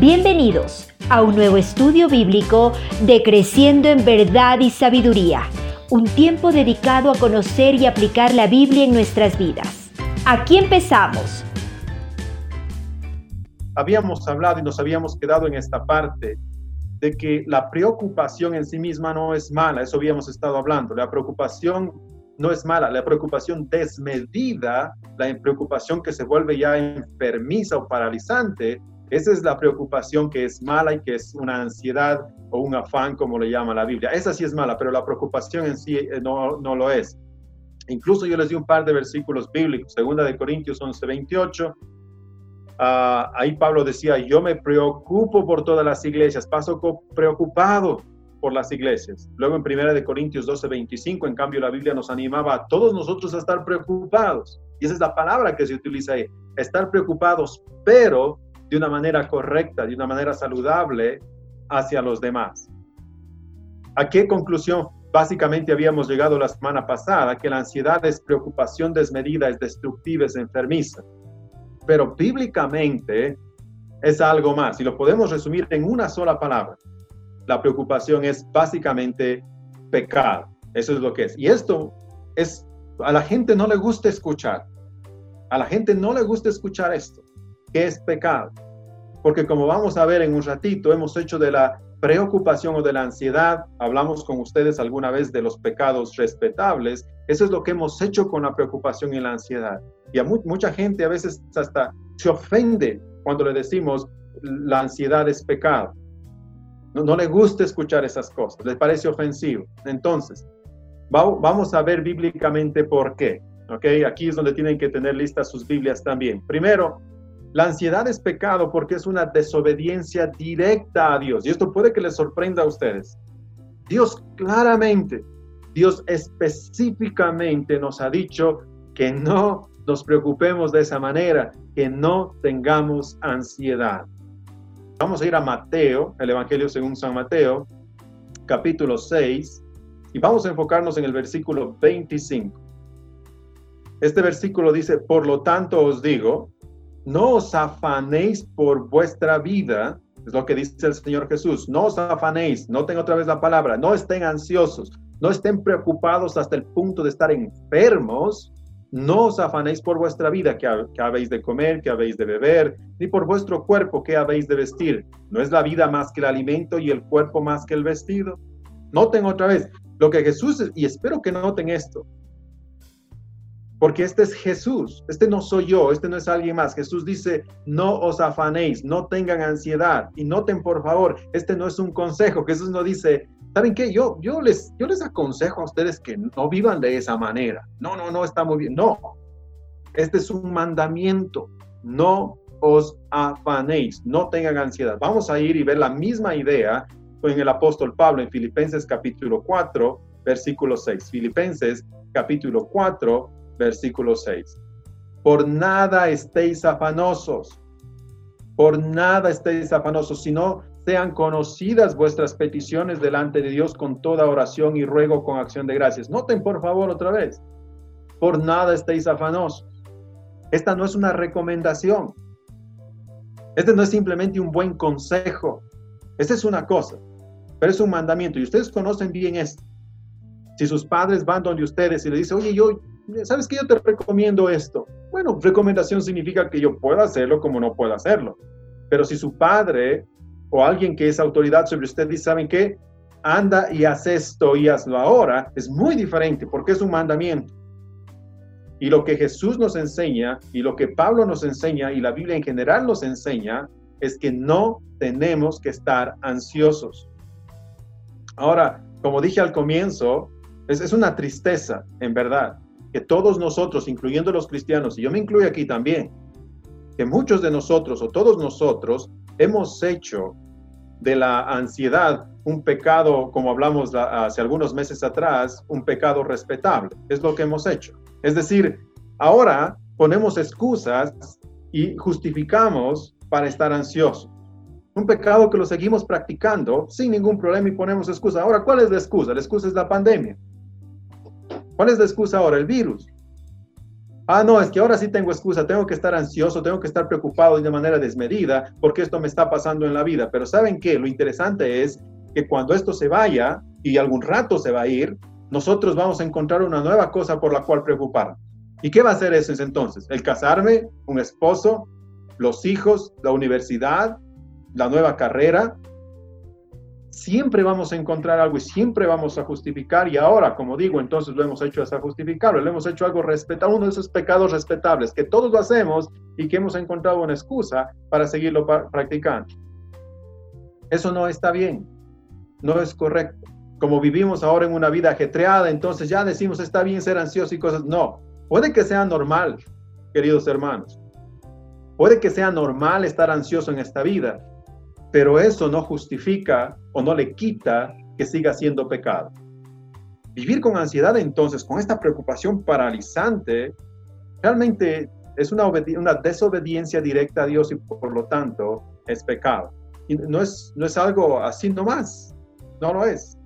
Bienvenidos a un nuevo estudio bíblico de Creciendo en Verdad y Sabiduría, un tiempo dedicado a conocer y aplicar la Biblia en nuestras vidas. Aquí empezamos. Habíamos hablado y nos habíamos quedado en esta parte de que la preocupación en sí misma no es mala, eso habíamos estado hablando, la preocupación no es mala, la preocupación desmedida, la preocupación que se vuelve ya enfermiza o paralizante, esa es la preocupación que es mala y que es una ansiedad o un afán, como le llama la Biblia. Esa sí es mala, pero la preocupación en sí eh, no, no lo es. Incluso yo les di un par de versículos bíblicos, segunda de Corintios 11, 28. Ah, ahí Pablo decía, yo me preocupo por todas las iglesias, paso preocupado por las iglesias. Luego en primera de Corintios 12, 25, en cambio la Biblia nos animaba a todos nosotros a estar preocupados. Y esa es la palabra que se utiliza ahí, estar preocupados, pero de una manera correcta, de una manera saludable hacia los demás. ¿A qué conclusión básicamente habíamos llegado la semana pasada? Que la ansiedad es preocupación desmedida, es destructiva, es enfermiza. Pero bíblicamente es algo más y lo podemos resumir en una sola palabra. La preocupación es básicamente pecado. Eso es lo que es. Y esto es, a la gente no le gusta escuchar. A la gente no le gusta escuchar esto. ¿Qué es pecado? Porque como vamos a ver en un ratito, hemos hecho de la preocupación o de la ansiedad, hablamos con ustedes alguna vez de los pecados respetables, eso es lo que hemos hecho con la preocupación y la ansiedad. Y a mucha gente a veces hasta se ofende cuando le decimos la ansiedad es pecado. No, le gusta escuchar esas cosas, les parece ofensivo. Entonces, vamos a ver bíblicamente por qué. ¿ok? Aquí es donde tienen que tener listas sus Biblias también. Primero, la ansiedad es pecado porque es una desobediencia directa a Dios. Y esto puede que les sorprenda a ustedes. Dios claramente, Dios específicamente nos ha dicho que no nos preocupemos de esa manera, que no tengamos ansiedad. Vamos a ir a Mateo, el Evangelio según San Mateo, capítulo 6, y vamos a enfocarnos en el versículo 25. Este versículo dice, por lo tanto os digo, no os afanéis por vuestra vida, es lo que dice el Señor Jesús, no os afanéis, no tengo otra vez la palabra, no estén ansiosos, no estén preocupados hasta el punto de estar enfermos, no os afanéis por vuestra vida, que, habéis de comer, que habéis de beber, ni por vuestro cuerpo, que habéis de vestir. ¿No es la vida más que el alimento y el cuerpo más que el vestido? Noten otra vez lo que Jesús, y espero que noten esto, porque este es Jesús, este no soy yo, este no es alguien más. Jesús dice, no os afanéis, no tengan ansiedad y noten por favor, este no es un consejo. Jesús no dice, ¿saben qué? Yo, yo, les, yo les aconsejo a ustedes que no vivan de esa manera. No, no, no, está muy bien. No, este es un mandamiento. No os afanéis, no tengan ansiedad. Vamos a ir y ver la misma idea en el apóstol Pablo en Filipenses capítulo 4, versículo 6. Filipenses capítulo 4, versículo 6. Por nada estéis afanosos, por nada estéis afanosos, sino sean conocidas vuestras peticiones delante de Dios con toda oración y ruego con acción de gracias. Noten por favor otra vez, por nada estéis afanosos. Esta no es una recomendación. Este no es simplemente un buen consejo. Esta es una cosa, pero es un mandamiento y ustedes conocen bien esto. Si sus padres van donde ustedes y le dicen, oye, yo, ¿sabes qué? Yo te recomiendo esto. Bueno, recomendación significa que yo puedo hacerlo como no puedo hacerlo. Pero si su padre o alguien que es autoridad sobre usted dice, ¿saben qué? Anda y haz esto y hazlo ahora, es muy diferente porque es un mandamiento. Y lo que Jesús nos enseña y lo que Pablo nos enseña y la Biblia en general nos enseña es que no tenemos que estar ansiosos. Ahora, como dije al comienzo, es, es una tristeza, en verdad, que todos nosotros, incluyendo los cristianos, y yo me incluyo aquí también, que muchos de nosotros o todos nosotros hemos hecho de la ansiedad un pecado, como hablamos hace algunos meses atrás, un pecado respetable. Es lo que hemos hecho. Es decir, ahora ponemos excusas y justificamos para estar ansiosos. Un pecado que lo seguimos practicando sin ningún problema y ponemos excusa. Ahora, ¿cuál es la excusa? La excusa es la pandemia. ¿Cuál es la excusa ahora? El virus. Ah, no, es que ahora sí tengo excusa, tengo que estar ansioso, tengo que estar preocupado de manera desmedida porque esto me está pasando en la vida. Pero ¿saben qué? Lo interesante es que cuando esto se vaya y algún rato se va a ir, nosotros vamos a encontrar una nueva cosa por la cual preocuparnos. ¿Y qué va a hacer eso entonces? El casarme, un esposo, los hijos, la universidad, la nueva carrera. Siempre vamos a encontrar algo y siempre vamos a justificar. Y ahora, como digo, entonces lo hemos hecho hasta justificable, lo hemos hecho algo respetable, uno de esos pecados respetables que todos lo hacemos y que hemos encontrado una excusa para seguirlo practicando. Eso no está bien, no es correcto. Como vivimos ahora en una vida ajetreada, entonces ya decimos está bien ser ansioso y cosas. No, puede que sea normal, queridos hermanos Puede que sea normal estar ansioso en esta vida, pero eso no justifica o no le quita que siga siendo pecado. Vivir con ansiedad entonces, con esta preocupación paralizante, realmente es una, una desobediencia directa a Dios y por lo tanto es pecado. No es, no es algo así nomás, no lo es.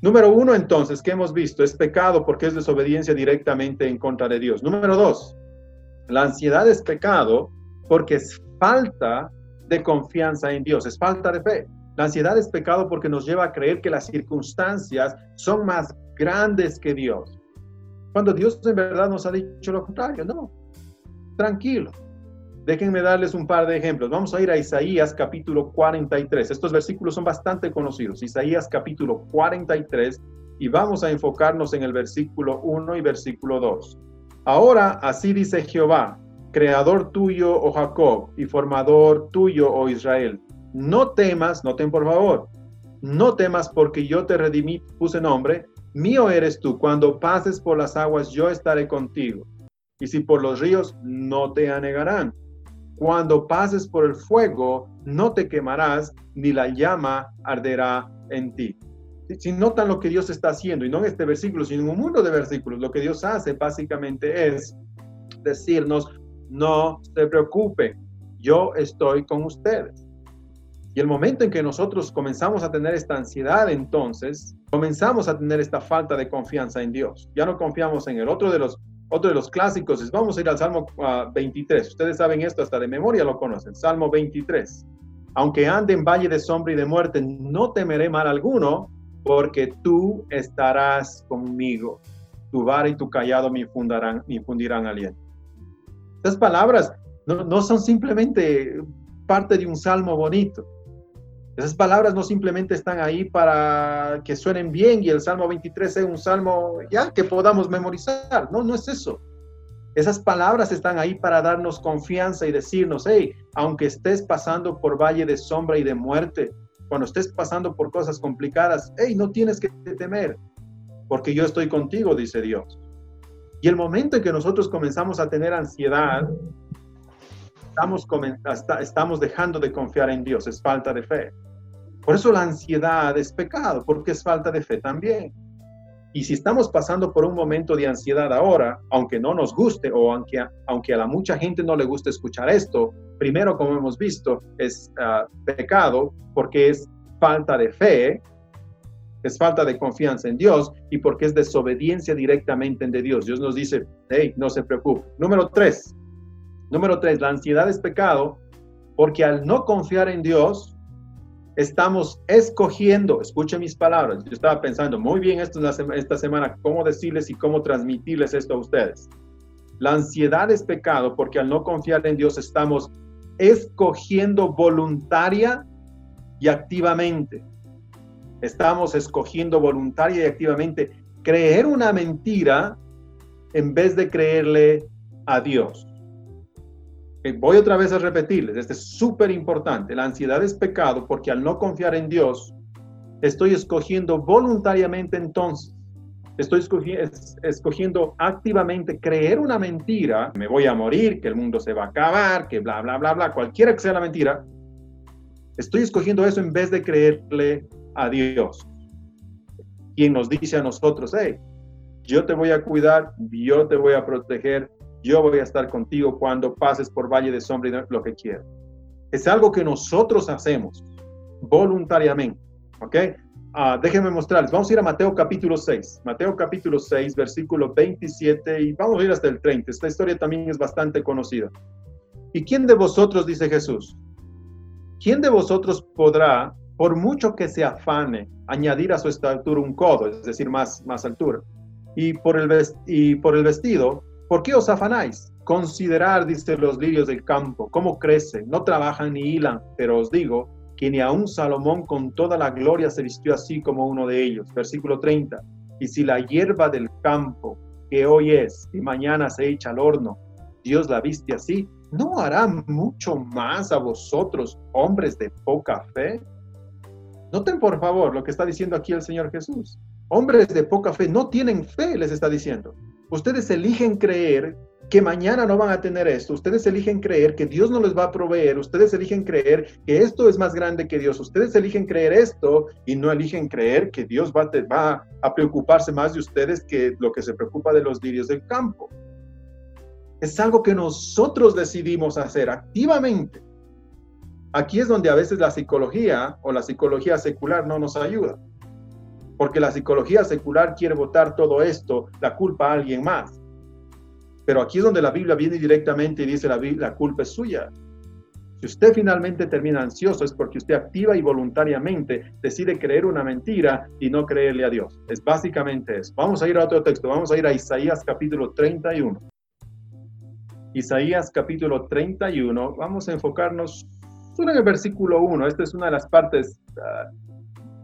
Número uno entonces, que hemos visto, es pecado porque es desobediencia directamente en contra de Dios. Número dos, la ansiedad es pecado porque es falta de confianza en Dios, es falta de fe. La ansiedad es pecado porque nos lleva a creer que las circunstancias son más grandes que Dios. Cuando Dios en verdad nos ha dicho lo contrario, no. Tranquilo. Déjenme darles un par de ejemplos. Vamos a ir a Isaías capítulo 43. Estos versículos son bastante conocidos. Isaías capítulo 43 y vamos a enfocarnos en el versículo 1 y versículo 2. Ahora así dice Jehová, creador tuyo, oh Jacob, y formador tuyo, oh Israel. No temas, noten por favor, no temas porque yo te redimí, puse nombre, mío eres tú. Cuando pases por las aguas, yo estaré contigo. Y si por los ríos, no te anegarán. Cuando pases por el fuego, no te quemarás, ni la llama arderá en ti si notan lo que Dios está haciendo, y no en este versículo, sino en un mundo de versículos, lo que Dios hace básicamente es decirnos, no se preocupe, yo estoy con ustedes. Y el momento en que nosotros comenzamos a tener esta ansiedad, entonces comenzamos a tener esta falta de confianza en Dios. Ya no confiamos en el otro de los otro de los clásicos vamos a ir al Salmo 23. Ah, ustedes saben esto hasta de memoria lo conocen. Salmo 23. Aunque ande en valle de sombra y de muerte, no temeré mal alguno, porque tú estarás conmigo. Tu vara y tu callado me infundirán, me infundirán aliento. Estas palabras no, no son simplemente parte de un salmo bonito. Esas palabras no simplemente están ahí para que suenen bien y el Salmo 23 sea un salmo ya que podamos memorizar. No, no es eso. Esas palabras están ahí para darnos confianza y decirnos, hey, aunque estés pasando por valle de sombra y de muerte, cuando estés pasando por cosas complicadas, hey, no tienes que temer, porque yo estoy contigo, dice Dios. Y el momento en que nosotros comenzamos a tener ansiedad, estamos, estamos dejando de confiar en Dios, es falta de fe. Por eso la ansiedad es pecado, porque es falta de fe también. Y si estamos pasando por un momento de ansiedad ahora, aunque no nos guste o aunque, aunque a la mucha gente no le guste escuchar esto, primero, como hemos visto, es ah, pecado porque es falta de fe, es falta de confianza en Dios y porque es desobediencia directamente de Dios. Dios nos dice, hey, no se preocupe. Número tres, número tres, la ansiedad es pecado porque al no confiar en Dios, estamos escogiendo, escuchen mis palabras, yo estaba pensando muy bien esto esta semana, cómo decirles y cómo transmitirles esto a ustedes. La ansiedad es pecado porque al no confiar en Dios estamos escogiendo voluntaria y activamente. Estamos escogiendo voluntaria y activamente creer una mentira en vez de creerle a Dios. Voy otra vez a repetirles, este es súper importante. La ansiedad es pecado porque al no confiar en Dios, estoy escogiendo voluntariamente entonces, estoy escogiendo, activamente creer una mentira, me voy a morir, que el mundo se va a acabar, que bla, bla, bla, bla, cualquiera que sea la mentira, estoy escogiendo eso en vez de creerle a Dios, quien nos dice a nosotros, hey, yo te voy a cuidar, yo te voy a proteger, yo voy a estar contigo cuando pases por valle de sombra y lo que quieras. Es algo que nosotros hacemos voluntariamente, ¿ok? Ah, déjenme mostrarles. Vamos a ir a Mateo capítulo 6. Mateo capítulo 6, versículo 27 y vamos a ir hasta el 30. Esta historia también es bastante conocida. ¿Y quién de vosotros, dice Jesús, quién de vosotros podrá, por mucho que se afane, añadir a su estatura un codo, es decir, más, más altura? Y por, el y por el vestido, ¿por qué os afanáis? Considerar, dice los lirios del campo, cómo crecen, no trabajan ni hilan, pero os digo, que ni aun Salomón con toda la gloria se vistió así como uno de ellos. Versículo 30. Y si la hierba del campo, que hoy es y mañana se echa al horno, Dios la viste así, ¿no hará mucho más a vosotros, hombres de poca fe? Noten por favor lo que está diciendo aquí el Señor Jesús. Hombres de poca fe no tienen fe, les está diciendo. Ustedes eligen creer que mañana no van a tener esto. Ustedes eligen creer que Dios no les va a proveer. Ustedes eligen creer que esto es más grande que Dios. Ustedes eligen creer esto y no eligen creer que Dios va, a preocuparse más de ustedes que lo que se preocupa de los lirios del campo. Es algo que nosotros decidimos hacer activamente. Aquí es donde a veces la psicología o la psicología secular no nos ayuda. Porque la psicología secular quiere votar todo esto, la culpa a alguien más. Pero aquí es donde la Biblia viene directamente y dice la, la culpa es suya. Si usted finalmente termina ansioso es porque usted activa y voluntariamente decide creer una mentira y no creerle a Dios. Es básicamente eso. Vamos a ir a otro texto. Vamos a ir a Isaías capítulo 31. Isaías capítulo 31. Vamos a enfocarnos solo en el versículo 1. Esta es una de las partes ah,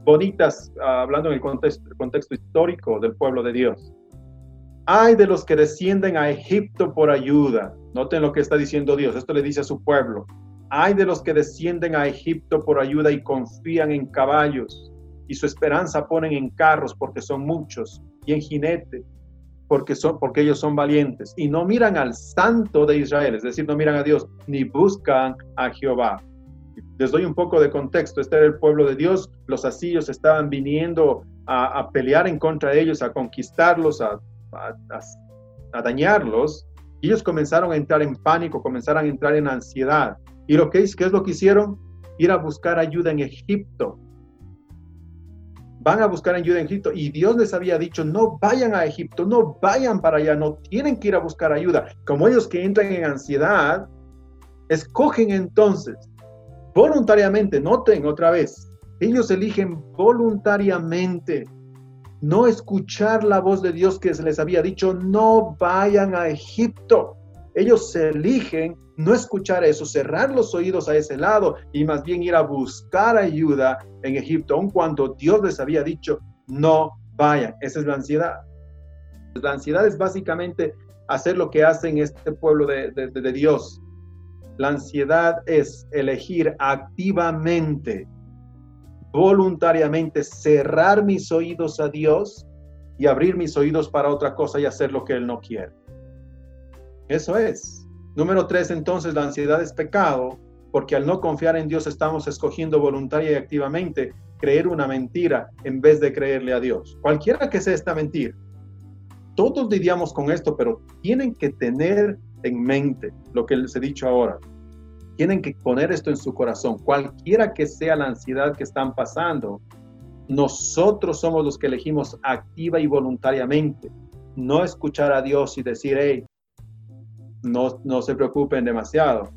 bonitas, ah, hablando en el contexto, contexto histórico del pueblo de Dios. Hay de los que descienden a Egipto por ayuda. Noten lo que está diciendo Dios. Esto le dice a su pueblo. Hay de los que descienden a Egipto por ayuda y confían en caballos y su esperanza ponen en carros porque son muchos y en jinetes porque, son, porque ellos son valientes y no miran al santo de Israel, es decir, no miran a Dios ni buscan a Jehová. Les doy un poco de contexto. Este era el pueblo de Dios. Los asirios estaban viniendo a, pelear en contra de ellos, a conquistarlos, a, dañarlos, ellos comenzaron a entrar en pánico, comenzaron a entrar en ansiedad. ¿Y lo que es, qué es lo que hicieron? Ir a buscar ayuda en Egipto. Van a buscar ayuda en Egipto y Dios les había dicho, no vayan a Egipto, no vayan para allá, no tienen que ir a buscar ayuda. Como ellos que entran en ansiedad, escogen entonces voluntariamente, noten otra vez, ellos eligen voluntariamente no escuchar la voz de Dios que se les había dicho, no vayan a Egipto. Ellos eligen no escuchar eso, cerrar los oídos a ese lado y más bien ir a buscar ayuda en Egipto, aun cuando Dios les había dicho, no vayan. Esa es la ansiedad. La ansiedad es básicamente hacer lo que hacen este pueblo de, de Dios. La ansiedad es elegir activamente voluntariamente cerrar mis oídos a Dios y abrir mis oídos para otra cosa y hacer lo que Él no quiere. Eso es. Número tres, entonces, la ansiedad es pecado, porque al no confiar en Dios estamos escogiendo voluntaria y activamente creer una mentira en vez de creerle a Dios. Cualquiera que sea esta mentira. Todos lidiamos con esto, pero tienen que tener en mente lo que les he dicho ahora. Tienen que poner esto en su corazón. Cualquiera que sea la ansiedad que están pasando, nosotros somos los que elegimos activa y voluntariamente. No escuchar a Dios y decir, hey, no, no se preocupen demasiado.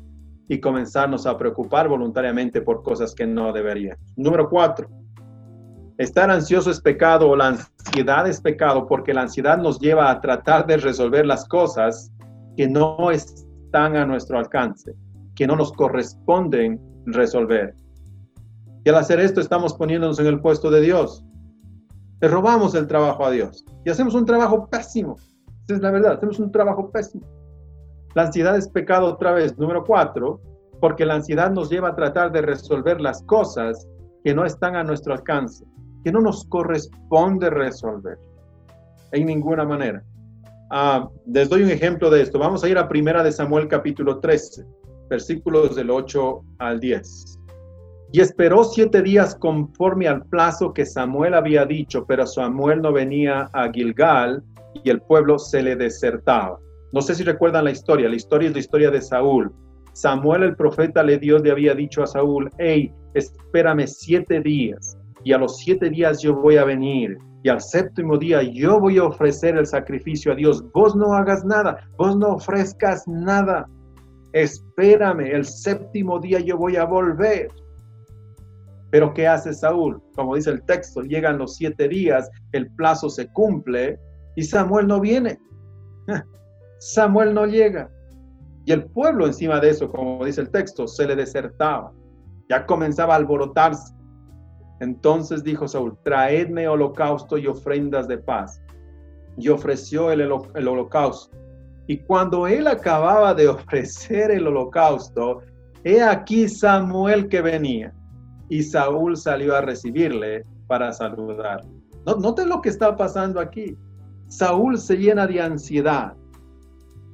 Y comenzarnos a preocupar voluntariamente por cosas que no deberían. Número cuatro, estar ansioso es pecado o la ansiedad es pecado porque la ansiedad nos lleva a tratar de resolver las cosas que no están a nuestro alcance que no nos corresponden resolver. Y al hacer esto estamos poniéndonos en el puesto de Dios. Le robamos el trabajo a Dios y hacemos un trabajo pésimo. Esa es la verdad, hacemos un trabajo pésimo. La ansiedad es pecado otra vez, número cuatro, porque la ansiedad nos lleva a tratar de resolver las cosas que no están a nuestro alcance, que no nos corresponde resolver en ninguna manera. Ah, les doy un ejemplo de esto. Vamos a ir a Primera de Samuel capítulo 13 versículos del 8 al 10. Y esperó siete días conforme al plazo que Samuel había dicho, pero Samuel no venía a Gilgal y el pueblo se le desertaba. No sé si recuerdan la historia, la historia es la historia de Saúl. Samuel el profeta le Dios le había dicho a Saúl, hey, espérame siete días. y a los siete días yo voy a venir y al séptimo día yo voy a ofrecer el sacrificio a Dios. Vos no hagas nada, vos no ofrezcas nada. Espérame, el séptimo día yo voy a volver. Pero ¿qué hace Saúl? Como dice el texto, llegan los siete días, el plazo se cumple y Samuel no viene. Samuel no llega. Y el pueblo encima de eso, como dice el texto, se le desertaba. Ya comenzaba a alborotarse. Entonces dijo Saúl, traedme holocausto y ofrendas de paz. Y ofreció el, holocausto. Y cuando él acababa de ofrecer el holocausto, he aquí Samuel que venía. Y Saúl salió a recibirle para saludar. Noten lo que está pasando aquí. Saúl se llena de ansiedad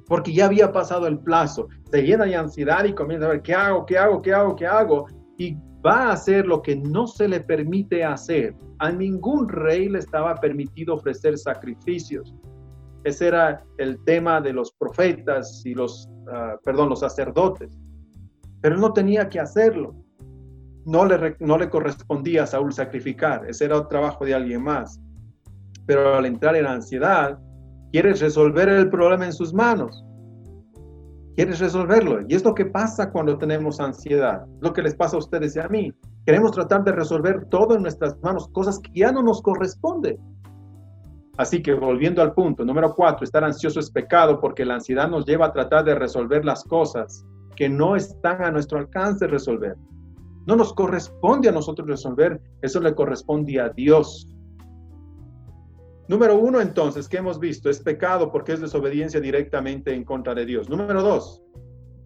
porque ya había pasado el plazo. Se llena de ansiedad y comienza a ver qué hago, qué hago, qué hago, qué hago. Y va a hacer lo que no se le permite hacer. A ningún rey le estaba permitido ofrecer sacrificios. Ese era el tema de los profetas y los, ah, perdón, los sacerdotes. Pero no tenía que hacerlo. No le, no le correspondía a Saúl sacrificar. Ese era el trabajo de alguien más. Pero al entrar en ansiedad, quieres resolver el problema en sus manos. Quieres resolverlo. Y es lo que pasa cuando tenemos ansiedad. Lo que les pasa a ustedes y a mí. Queremos tratar de resolver todo en nuestras manos, cosas que ya no nos corresponden. Así que volviendo al punto, número cuatro, estar ansioso es pecado porque la ansiedad nos lleva a tratar de resolver las cosas que no están a nuestro alcance resolver. No nos corresponde a nosotros resolver, eso le corresponde a Dios. Número uno, entonces, ¿qué hemos visto? Es pecado porque es desobediencia directamente en contra de Dios. Número dos,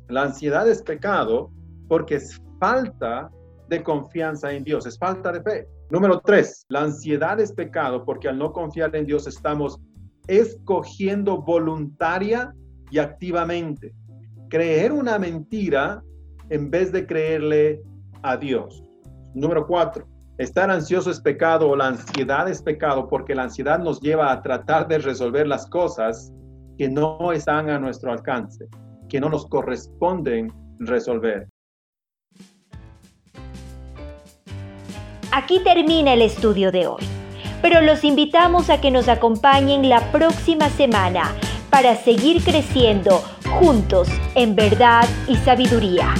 la ansiedad es pecado porque es falta de confianza en Dios, es falta de fe. Número tres, la ansiedad es pecado porque al no confiar en Dios estamos escogiendo voluntaria y activamente creer una mentira en vez de creerle a Dios. Número cuatro, Estar ansioso es pecado o la ansiedad es pecado porque la ansiedad nos lleva a tratar de resolver las cosas que no están a nuestro alcance, que no nos corresponden resolver. Aquí termina el estudio de hoy, pero los invitamos a que nos acompañen la próxima semana para seguir creciendo juntos en verdad y sabiduría.